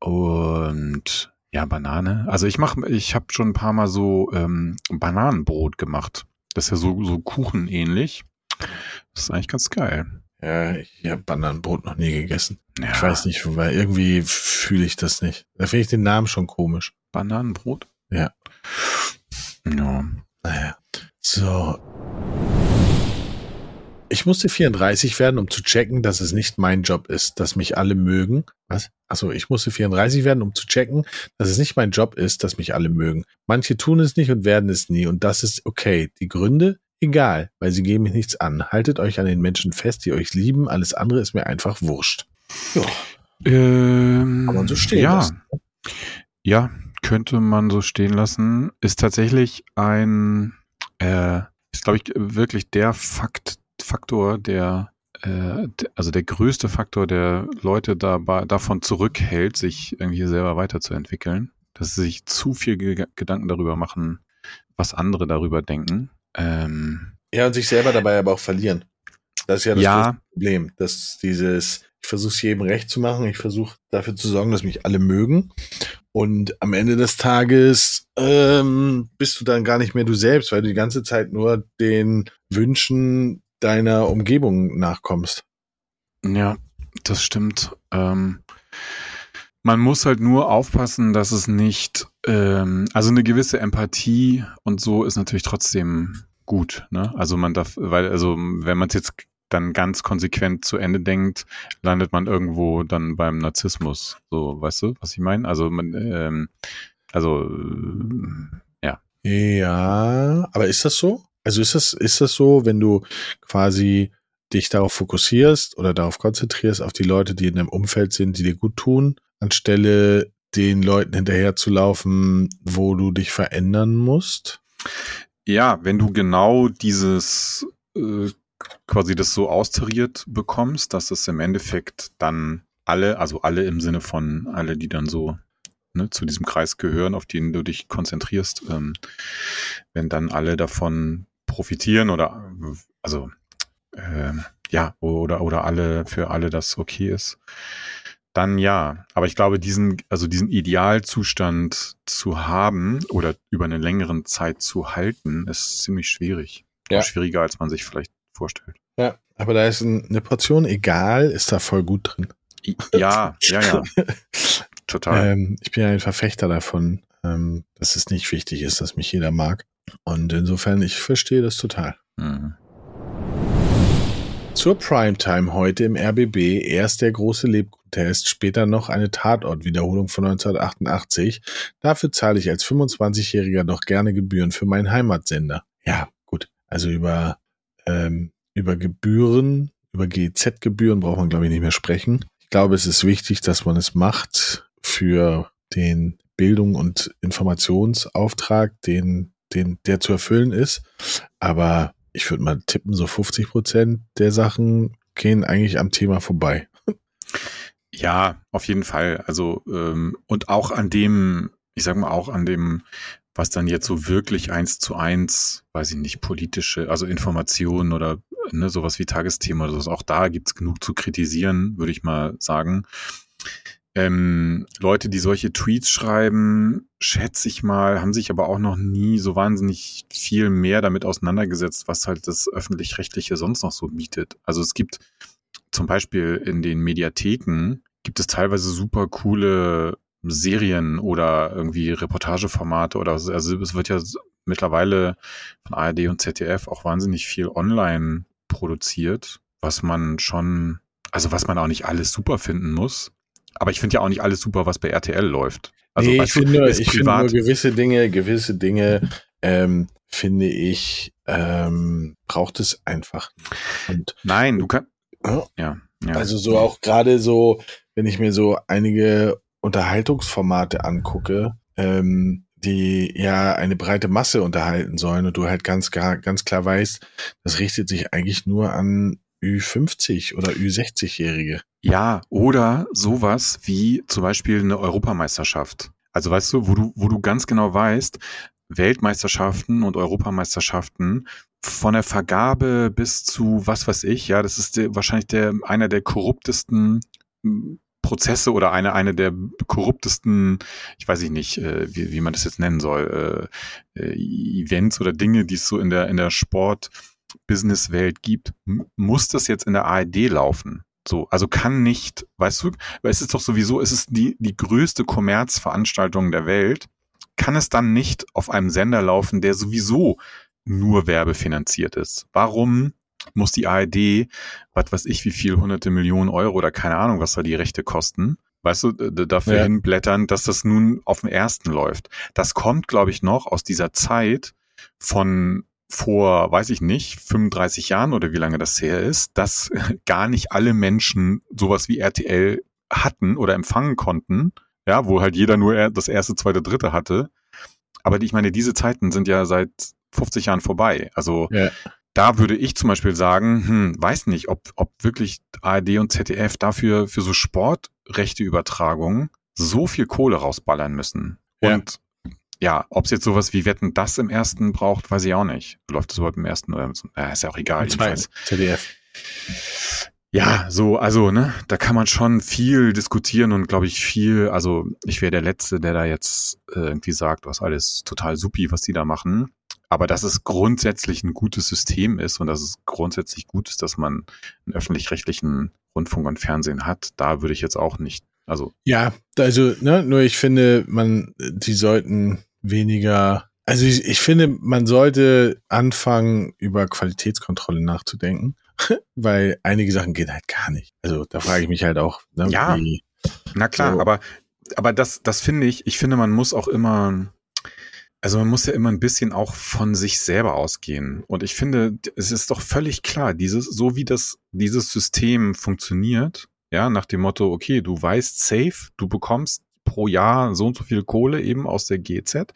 und ja, Banane. Also ich mache, ich habe schon ein paar Mal so ähm, Bananenbrot gemacht. Das ist ja so, so kuchenähnlich. Das ist eigentlich ganz geil. Ja, ich habe Bananenbrot noch nie gegessen. Ja, Ich weiß nicht, weil irgendwie fühle ich das nicht. Da finde ich den Namen schon komisch. Bananenbrot? Ja. Ja. Naja. So. Ich musste 34 werden, um zu checken, dass es nicht mein Job ist, dass mich alle mögen. Was? Achso, ich musste 34 werden, um zu checken, dass es nicht mein Job ist, dass mich alle mögen. Manche tun es nicht und werden es nie. Und das ist okay. Die Gründe? Egal, weil sie geben mich nichts an. Haltet euch an den Menschen fest, die euch lieben. Alles andere ist mir einfach wurscht. Ja. Ähm, Kann man so stehen ja. lassen. Ja, könnte man so stehen lassen. Ist tatsächlich ein, äh, ist glaube ich wirklich der Fakt, Faktor, der, äh, also der größte Faktor, der Leute dabei, davon zurückhält, sich irgendwie selber weiterzuentwickeln, dass sie sich zu viel Ge Gedanken darüber machen, was andere darüber denken. Ähm, Ja, und sich selber dabei aber auch verlieren. Das ist ja das Ja. Problem. Dass dieses, ich versuche es jedem recht zu machen, ich versuche dafür zu sorgen, dass mich alle mögen. Und am Ende des Tages ähm, bist du dann gar nicht mehr du selbst, weil du die ganze Zeit nur den Wünschen deiner Umgebung nachkommst. Ja, das stimmt. Ähm, man muss halt nur aufpassen, dass es nicht, ähm, also eine gewisse Empathie und so ist natürlich trotzdem gut. Ne? Also man darf, weil, also wenn man es jetzt dann ganz konsequent zu Ende denkt, landet man irgendwo dann beim Narzissmus. So, weißt du, was ich meine? Also man, ähm, also äh, ja. Ja, aber ist das so? Also ist das, ist das so, wenn du quasi dich darauf fokussierst oder darauf konzentrierst, auf die Leute, die in deinem Umfeld sind, die dir gut tun, anstelle den Leuten hinterher zu laufen, wo du dich verändern musst? Ja, wenn du genau dieses äh, quasi das so austariert bekommst, dass es im Endeffekt dann alle, also alle im Sinne von alle, die dann so ne, zu diesem Kreis gehören, auf den du dich konzentrierst, ähm, wenn dann alle davon profitieren oder äh, also ähm, ja oder oder alle für alle das okay ist, dann ja. Aber ich glaube, diesen also diesen Idealzustand zu haben oder über eine längeren Zeit zu halten, ist ziemlich schwierig. Ja. Schwieriger, als man sich vielleicht vorstellt. Ja, aber da ist ein, eine Portion egal, ist da voll gut drin. Ja, ja, ja. Total. Ähm, ich bin ja ein Verfechter davon, ähm, dass es nicht wichtig ist, dass mich jeder mag. Und insofern, ich verstehe das total. Mhm. Zur Primetime heute im RBB erst der große Lebkuchentest, später noch eine Tatortwiederholung von 1988. Dafür zahle ich als 25-Jähriger doch gerne Gebühren für meinen Heimatsender. Ja, gut. Also über, ähm, über Gebühren, über GEZ-Gebühren braucht man, glaube ich, nicht mehr sprechen. Ich glaube, es ist wichtig, dass man es macht für den Bildung- und Informationsauftrag, den, den, der zu erfüllen ist. Aber ich würde mal tippen, so 50 Prozent der Sachen gehen eigentlich am Thema vorbei. Ja, auf jeden Fall. Also, ähm, und auch an dem, ich sag mal, auch an dem, was dann jetzt so wirklich eins zu eins, weiß ich nicht, politische, also Informationen oder ne, sowas wie Tagesthema oder so, auch da gibt's genug zu kritisieren, würde ich mal sagen. Ähm, Leute, die solche Tweets schreiben, schätze ich mal, haben sich aber auch noch nie so wahnsinnig viel mehr damit auseinandergesetzt, was halt das öffentlich-rechtliche sonst noch so bietet. Also es gibt zum Beispiel in den Mediatheken gibt es teilweise super coole Serien oder irgendwie Reportageformate oder so. also es wird ja mittlerweile von ARD und ZDF auch wahnsinnig viel online produziert, was man schon, also was man auch nicht alles super finden muss. Aber ich finde ja auch nicht alles super, was bei RTL läuft. Also nee, ich finde, ich finde nur gewisse Dinge, gewisse Dinge, ähm, finde ich, ähm, braucht es einfach. Und Nein, du kannst. Ja. Ja, ja. Also so auch gerade so, wenn ich mir so einige Unterhaltungsformate angucke, ähm, die ja eine breite Masse unterhalten sollen und du halt ganz ganz klar weißt, das richtet sich eigentlich nur an Ü50 oder Ü60-Jährige. Ja, oder sowas wie zum Beispiel eine Europameisterschaft. Also weißt du, wo du, wo du ganz genau weißt, Weltmeisterschaften und Europameisterschaften von der Vergabe bis zu was weiß ich, ja, das ist der, wahrscheinlich der einer der korruptesten m, Prozesse oder eine eine der korruptesten, ich weiß ich nicht, äh, wie, wie man das jetzt nennen soll, äh, äh, Events oder Dinge, die es so in der in der Sport Businesswelt gibt, muss das jetzt in der ARD laufen. So, also kann nicht, weißt du, weil es ist doch sowieso, es ist die, die größte Kommerzveranstaltung der Welt, kann es dann nicht auf einem Sender laufen, der sowieso nur werbefinanziert ist? Warum muss die ARD, was weiß ich, wie viel, hunderte Millionen Euro oder keine Ahnung, was da die Rechte kosten, weißt du, dafür ja. hinblättern, dass das nun auf dem ersten läuft. Das kommt, glaube ich, noch aus dieser Zeit von vor, weiß ich nicht, 35 Jahren oder wie lange das her ist, dass gar nicht alle Menschen sowas wie RTL hatten oder empfangen konnten. Ja, wo halt jeder nur das erste, zweite, dritte hatte. Aber ich meine, diese Zeiten sind ja seit 50 Jahren vorbei. Also ja. da würde ich zum Beispiel sagen, hm, weiß nicht, ob, ob wirklich ARD und ZDF dafür für so Sportrechteübertragungen so viel Kohle rausballern müssen. Und ja, ob es jetzt sowas wie Wetten das im ersten braucht, weiß ich auch nicht. Läuft das überhaupt im ersten oder äh, ist ja auch egal. Jedenfalls. ZDF. Ja, so, also, ne, da kann man schon viel diskutieren und glaube ich viel, also ich wäre der Letzte, der da jetzt äh, irgendwie sagt, was alles total supi, was die da machen. Aber dass es grundsätzlich ein gutes System ist und dass es grundsätzlich gut ist, dass man einen öffentlich-rechtlichen Rundfunk und Fernsehen hat, da würde ich jetzt auch nicht, also. Ja, also, ne, nur ich finde, man, die sollten weniger, also ich, ich finde, man sollte anfangen, über Qualitätskontrolle nachzudenken, weil einige Sachen gehen halt gar nicht. Also da frage ich mich halt auch, ne, ja, wie, na klar, so. aber, aber das, das finde ich, ich finde, man muss auch immer, also man muss ja immer ein bisschen auch von sich selber ausgehen. Und ich finde, es ist doch völlig klar, dieses, so wie das, dieses System funktioniert, ja, nach dem Motto, okay, du weißt safe, du bekommst pro Jahr so und so viel Kohle eben aus der GZ.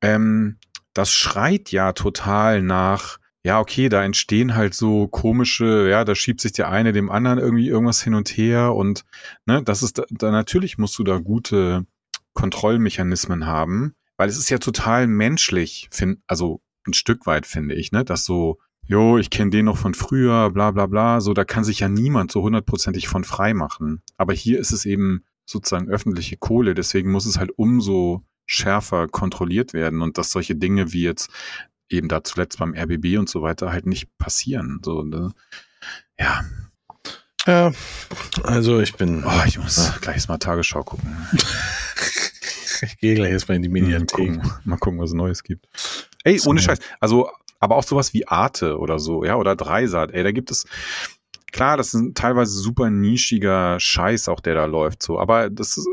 Ähm, das schreit ja total nach, ja, okay, da entstehen halt so komische, ja, da schiebt sich der eine dem anderen irgendwie irgendwas hin und her und ne, das ist da, natürlich musst du da gute Kontrollmechanismen haben, weil es ist ja total menschlich, find, also ein Stück weit finde ich, ne, dass so, jo, ich kenne den noch von früher, bla bla bla, so, da kann sich ja niemand so hundertprozentig von frei machen. Aber hier ist es eben sozusagen öffentliche Kohle, deswegen muss es halt umso schärfer kontrolliert werden und dass solche Dinge wie jetzt eben da zuletzt beim RBB und so weiter halt nicht passieren. So, ne? Ja. Ja, also ich bin. Oh, ich muss ah. gleich mal Tagesschau gucken. ich gehe gleich erstmal in die Mediathek. Mal gucken, mal gucken, was Neues gibt. Ey, ohne Scheiß. Also, aber auch sowas wie Arte oder so, ja, oder Dreisat. Ey, da gibt es, klar, das ist ein teilweise super nischiger Scheiß auch, der da läuft, so. Aber das ist,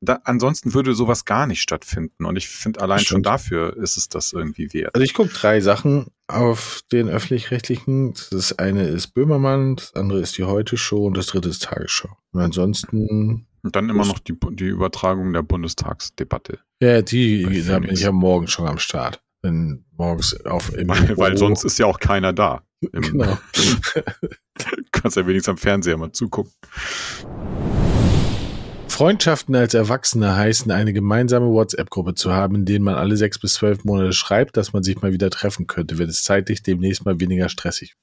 da, ansonsten würde sowas gar nicht stattfinden. Und ich finde allein schon dafür ist es das irgendwie wert. Also ich gucke drei Sachen auf den öffentlich-rechtlichen. Das eine ist Böhmermann, das andere ist die Heute-Show und das dritte ist Tagesschau. Und ansonsten. Und dann immer noch die, die Übertragung der Bundestagsdebatte. Ja, die, da bin ich ja morgen schon am Start. Wenn morgens auf weil, weil sonst ist ja auch keiner da. Im, genau. kannst ja wenigstens am Fernseher mal zugucken. Freundschaften als Erwachsene heißen, eine gemeinsame WhatsApp-Gruppe zu haben, in denen man alle sechs bis zwölf Monate schreibt, dass man sich mal wieder treffen könnte, wird es zeitlich demnächst mal weniger stressig.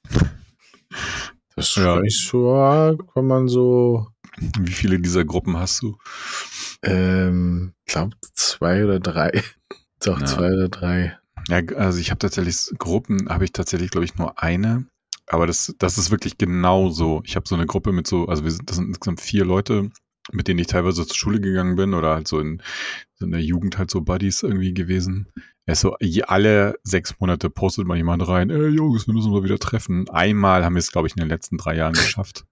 Das ja. ist so, kann man so. Wie viele dieser Gruppen hast du? Ähm, glaube zwei oder drei. Doch, ja. zwei oder drei. Ja, also ich habe tatsächlich Gruppen, habe ich tatsächlich, glaube ich, nur eine. Aber das, das ist wirklich genau so. Ich habe so eine Gruppe mit so, also wir sind, das sind insgesamt vier Leute, mit denen ich teilweise zur Schule gegangen bin oder halt so in, so in der Jugend halt so Buddies irgendwie gewesen. Ja, so alle sechs Monate postet mal jemand rein, ey Jungs, wir müssen uns mal wieder treffen. Einmal haben wir es, glaube ich, in den letzten drei Jahren geschafft.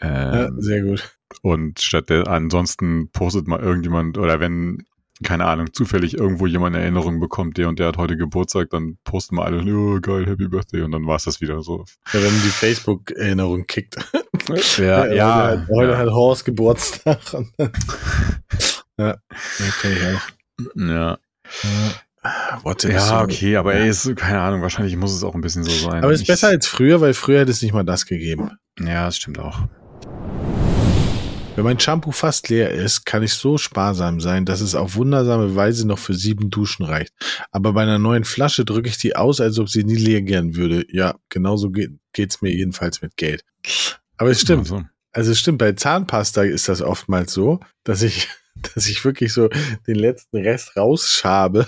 Ähm, ja, sehr gut. Und statt der, ansonsten postet mal irgendjemand, oder wenn keine Ahnung, zufällig irgendwo jemand eine Erinnerung bekommt, der und der hat heute Geburtstag, dann posten wir alle, oh, geil, Happy Birthday und dann war es das wieder so. Ja, wenn die Facebook-Erinnerung kickt. ja, ja. ja heute, heute ja. hat Horst Geburtstag. ja, okay, ja. Ja. WhatsApp ja, okay, aber ey, ist, keine Ahnung, wahrscheinlich muss es auch ein bisschen so sein. Aber es ist besser als früher, weil früher hätte es nicht mal das gegeben. Ja, das stimmt auch. Wenn mein Shampoo fast leer ist, kann ich so sparsam sein, dass es auf wundersame Weise noch für sieben Duschen reicht. Aber bei einer neuen Flasche drücke ich die aus, als ob sie nie leer gehen würde. Ja, genauso geht, geht's mir jedenfalls mit Geld. Aber es stimmt. Also. also es stimmt, bei Zahnpasta ist das oftmals so, dass ich, dass ich wirklich so den letzten Rest rausschabe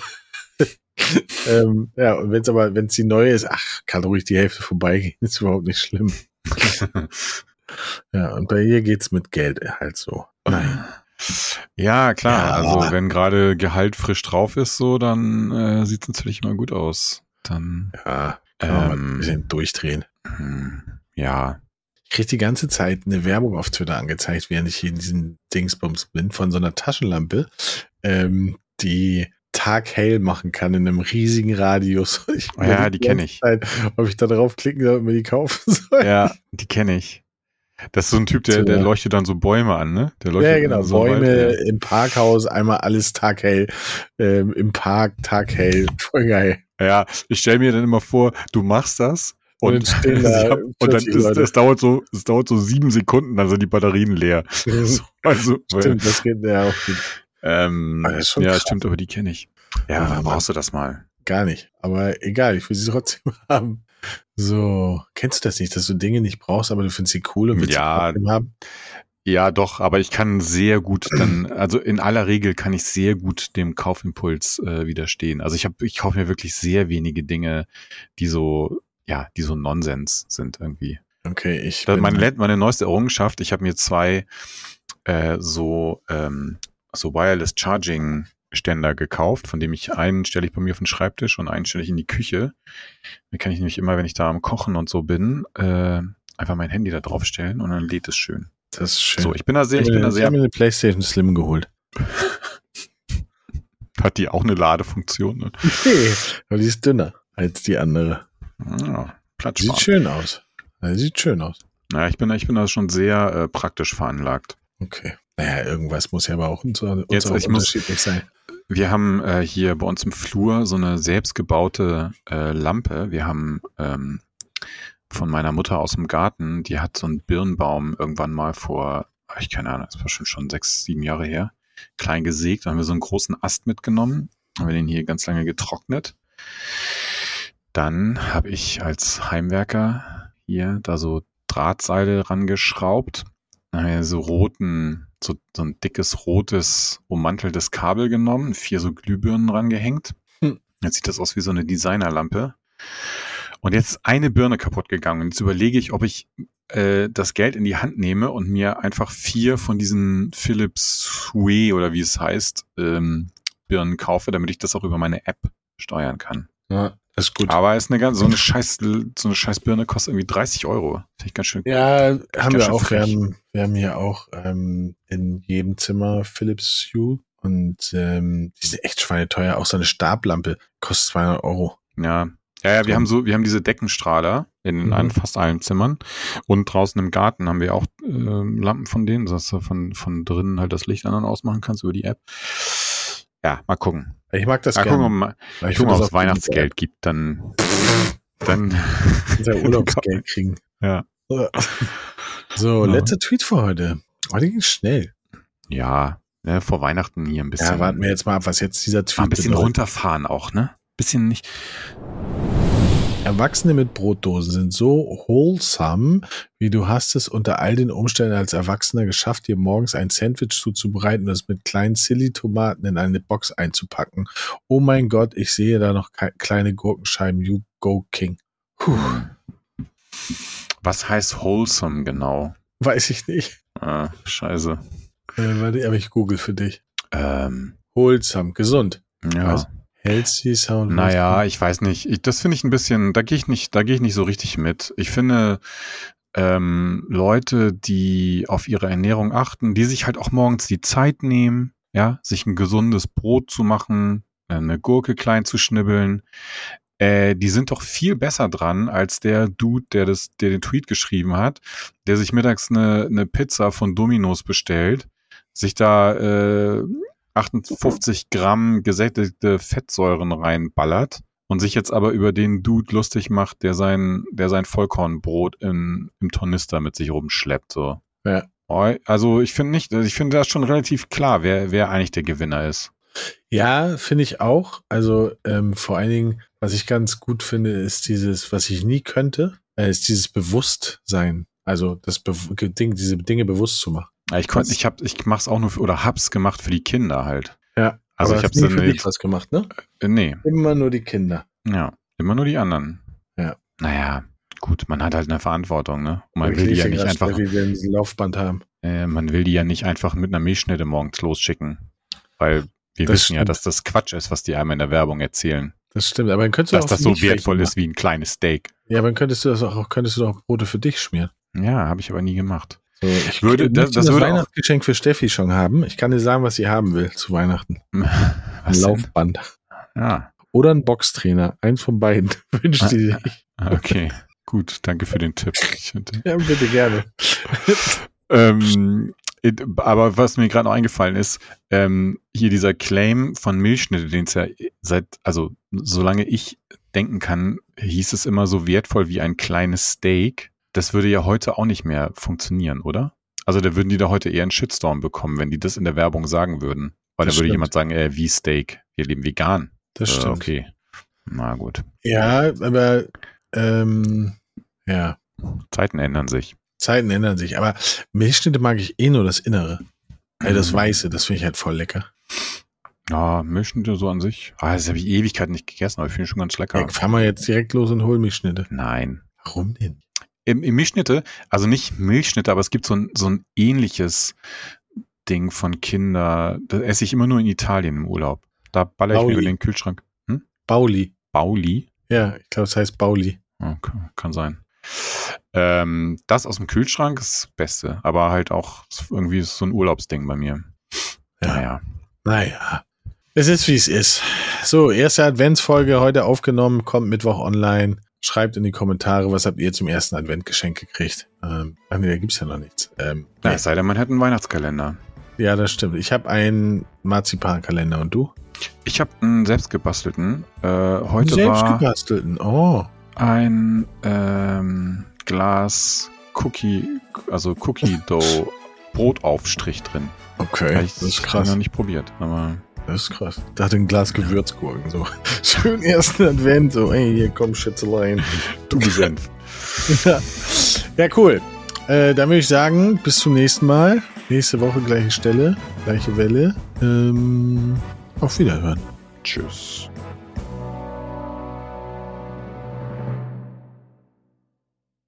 ähm, ja, und wenn es aber, wenn es die neue ist, ach, kann ruhig die Hälfte vorbeigehen, ist überhaupt nicht schlimm. Ja, und bei ihr geht's mit Geld halt so. Nein. Ja, klar. Ja. Also wenn gerade Gehalt frisch drauf ist, so, dann äh, sieht es natürlich immer gut aus. Dann, Ja, mal ein ähm, bisschen durchdrehen. hm, ja. Ich krieg die ganze Zeit eine Werbung auf Twitter angezeigt, während ich hier in diesen Dingsbums bin, von so einer Taschenlampe, ähm, die taghell machen kann in einem riesigen Radius. Ja, die kenn ich. Zeit, ob ich da drauf klicken soll und mir die kaufen soll. Ja, die kenne ich. Das ist so ein Typ, der, der Ja. leuchtet dann so Bäume an, ne? Der leuchtet Ja, genau. so Bäume Wald, im Parkhaus, einmal alles taghell. Ähm, Im Park taghell. Voll geil. ja. ja, ich stelle mir dann immer vor, du machst das Und und, dann stehen da und dann 40 ist, es dauert so, es dauert so sieben Sekunden, dann sind die Batterien leer. So, also, Stimmt, das geht ja auch gut. Ähm, ja, krass. stimmt, aber die kenne ich. Ja, Ja, brauchst du das mal? Gar nicht. Aber egal, ich will sie trotzdem haben. So, kennst du das nicht, dass du Dinge nicht brauchst, aber du findest sie cool und willst Ja. sie haben? Ja, doch, aber ich kann sehr gut dann, also in aller Regel kann ich sehr gut dem Kaufimpuls äh, widerstehen. Also ich habe, ich kaufe mir wirklich sehr wenige Dinge, die so, ja, die so Nonsens sind irgendwie. Okay, ich. Das, meine, meine neueste Errungenschaft, ich habe mir zwei äh, so, ähm, so Wireless Charging Ständer gekauft, von dem ich einen stelle ich bei mir auf den Schreibtisch und einen stelle ich in die Küche. Dann kann ich nämlich immer, wenn ich da am Kochen und so bin, äh, einfach mein Handy da drauf stellen und dann lädt es schön. das ist schön. So, ich bin da sehr, ich bin da ich sehr, habe mir eine PlayStation Slim geholt. hat die auch eine Ladefunktion. Ne? Nee, aber die ist dünner als die andere. Ja, Platz Sieht schön aus. Ja, Sieht schön aus. Ja, ich bin, da- ich bin da schon sehr äh, praktisch veranlagt. Okay. Naja, irgendwas muss ja aber auch unser, unser Jetzt, ich muss- unterschiedlich sein. Wir haben äh, hier bei uns im Flur so eine selbstgebaute äh, Lampe. Wir haben ähm, von meiner Mutter aus dem Garten, die hat so einen Birnbaum irgendwann mal vor, ich keine Ahnung, das war schon schon sechs, sieben Jahre her, klein gesägt. Da haben wir so einen großen Ast mitgenommen, haben wir den hier ganz lange getrocknet. Dann habe ich als Heimwerker hier da so Drahtseile rangeschraubt. Wir so roten, so, so ein dickes rotes ummanteltes Kabel genommen, vier so Glühbirnen rangehängt. Hm. Jetzt sieht das aus wie so eine Designerlampe. Und jetzt ist eine Birne kaputt gegangen. Jetzt überlege ich, ob ich äh, das Geld in die Hand nehme und mir einfach vier von diesen Philips Hue oder wie es heißt, ähm, Birnen kaufe, damit ich das auch über meine App steuern kann. Ja, ist gut. Aber ist eine ganz, so eine scheiß, so eine scheiß Birne kostet irgendwie 30 Euro. Finde ich ganz schön. Ja, haben ganz wir auch. Wir haben, wir haben hier auch ähm, in jedem Zimmer Philips Hue und ähm, die sind echt schweineteuer. Auch so eine Stablampe kostet 200 Euro. Ja. Ja, ja, wir haben so, wir haben diese Deckenstrahler in Mhm. fast allen Zimmern. Und draußen im Garten haben wir auch ähm, Lampen von denen, dass du von, von drinnen halt das Licht an und ausmachen kannst über die App. Ja, mal gucken. Ich mag das Mal gerne. gucken, ob, ich find gucken, ob es Weihnachtsgeld gibt, dann, dann, Unser Urlaubsgeld kriegen. ja. So, Ja. letzter Tweet für heute. Heute ging schnell. Ja, ne, vor Weihnachten hier ein bisschen. Ja, warten wir jetzt mal ab, was jetzt dieser Tweet mal ein bisschen bedeutet. runterfahren auch, ne? Bisschen nicht. Erwachsene mit Brotdosen sind so wholesome, wie du hast es unter all den Umständen als Erwachsener geschafft, dir morgens ein Sandwich zuzubereiten und es mit kleinen Silly-Tomaten in eine Box einzupacken. Oh mein Gott, ich sehe da noch kleine Gurkenscheiben. You go King. Puh, Was heißt wholesome genau? weiß ich nicht. Ah, scheiße. Äh, warte, aber ich google für dich. Ähm, Wholesome, gesund. ja. Was? Healthy Sound. Naja, ich weiß nicht. Ich, das finde ich ein bisschen, da gehe ich nicht, da gehe ich nicht so richtig mit. Ich finde, ähm, Leute, die auf ihre Ernährung achten, die sich halt auch morgens die Zeit nehmen, ja, sich ein gesundes Brot zu machen, eine Gurke klein zu schnibbeln, äh, die sind doch viel besser dran als der Dude, der das, der den Tweet geschrieben hat, der sich mittags eine, eine Pizza von Domino's bestellt, sich da äh, 58 Gramm gesättigte Fettsäuren reinballert und sich jetzt aber über den Dude lustig macht, der sein, der sein Vollkornbrot im, im Tornister mit sich rumschleppt, so. Ja. Also ich finde nicht, ich finde das schon relativ klar, wer, wer eigentlich der Gewinner ist. Ja, finde ich auch. Also ähm, vor allen Dingen, was ich ganz gut finde, ist dieses, was ich nie könnte, äh, ist dieses Bewusstsein. Also das Be Ding, diese Dinge bewusst zu machen. Ja, Ich konnte, ich hab, ich mach's auch nur für, oder hab's gemacht für die Kinder halt. Ja. Also Aber ich habe hast nie für nicht. was gemacht, ne? Äh, nee, Immer nur die Kinder. ja, immer nur die anderen. Ja. Naja, gut, man hat halt eine Verantwortung, ne? Und man will die ja nicht einfach, Steffi will ein Laufband haben. äh, man will die ja nicht einfach mit einer Milchschnitte morgens losschicken. Weil wir Das wissen ja, stimmt. dass das Quatsch ist, was die einem in der Werbung erzählen. Das stimmt, aber dann könntest du Dass auch das so wertvoll ist wie ein kleines Steak. Ja, aber dann könntest du das auch, könntest du doch Brote für dich schmieren. Ja, habe ich aber nie gemacht. Ich Würde- das- das, das würde Weihnachtsgeschenk für Steffi schon haben. Ich kann dir sagen, was sie haben will zu Weihnachten. Ein? Laufband. Ja, Oder ein Boxtrainer. Eins von beiden. Wünscht sie sich. okay. Gut, danke für den Tipp. Ja, bitte gerne. Ähm, aber was mir gerade noch eingefallen ist, ähm, hier dieser Claim von Milchschnitte, den es ja seit, also solange ich denken kann, hieß es immer so wertvoll wie ein kleines Steak. Das würde ja heute auch nicht mehr funktionieren, oder? Also da würden die da heute eher einen Shitstorm bekommen, wenn die das in der Werbung sagen würden. Weil da würde jemand sagen, äh, wie Steak, wir leben vegan. Das Äh, stimmt. okay. Na gut. Ja, aber ähm, ja, Zeiten ändern sich. Zeiten ändern sich. Aber Milchschnitte mag ich eh nur das Innere. Also das Mhm. Weiße, das finde ich halt voll lecker. Ja, Milchschnitte so an sich. Ah, das habe ich Ewigkeit nicht gegessen, aber ich finde schon ganz lecker. Ja, fahren wir jetzt direkt los und holen Milchschnitte. Nein. Warum denn? Im, im Milchschnitte, also nicht Milchschnitte, aber es gibt so ein, so ein ähnliches Ding von Kinder. Das esse ich immer nur in Italien im Urlaub. Da baller ich mir Bauli. über den Kühlschrank. Bauli. Bauli? Ja, ich glaube, es heißt Bauli. Kann, kann sein. Ähm, das aus dem Kühlschrank ist das Beste, aber halt auch irgendwie ist so ein Urlaubsding bei mir. Ja. Naja. Naja. Es ist, wie es ist. So, erste Adventsfolge heute aufgenommen, kommt Mittwoch online. Schreibt in die Kommentare, was habt ihr zum ersten Adventgeschenk gekriegt. Ähm, ach nee, da gibt's ja noch nichts. Ähm, Ja, nee. es sei denn, man hätte einen Weihnachtskalender. Ja, das stimmt. Ich habe einen Marzipankalender und du? Ich habe einen selbstgebastelten. Äh, heute Selbst war gebastelten. Oh. ein ähm, Glas Cookie, also Cookie Dough Brotaufstrich drin. Okay, ich das ist hab ich krass. noch nicht probiert, aber Das ist krass. Ich dachte ein Glas Gewürzgurken. So. Schön ersten Advent. So, ey, hier komm, Schätzelein. du Senf. ja. ja, cool. Äh, dann würde ich sagen, bis zum nächsten Mal. Nächste Woche gleiche Stelle, gleiche Welle. Ähm, auf Wiederhören. Tschüss.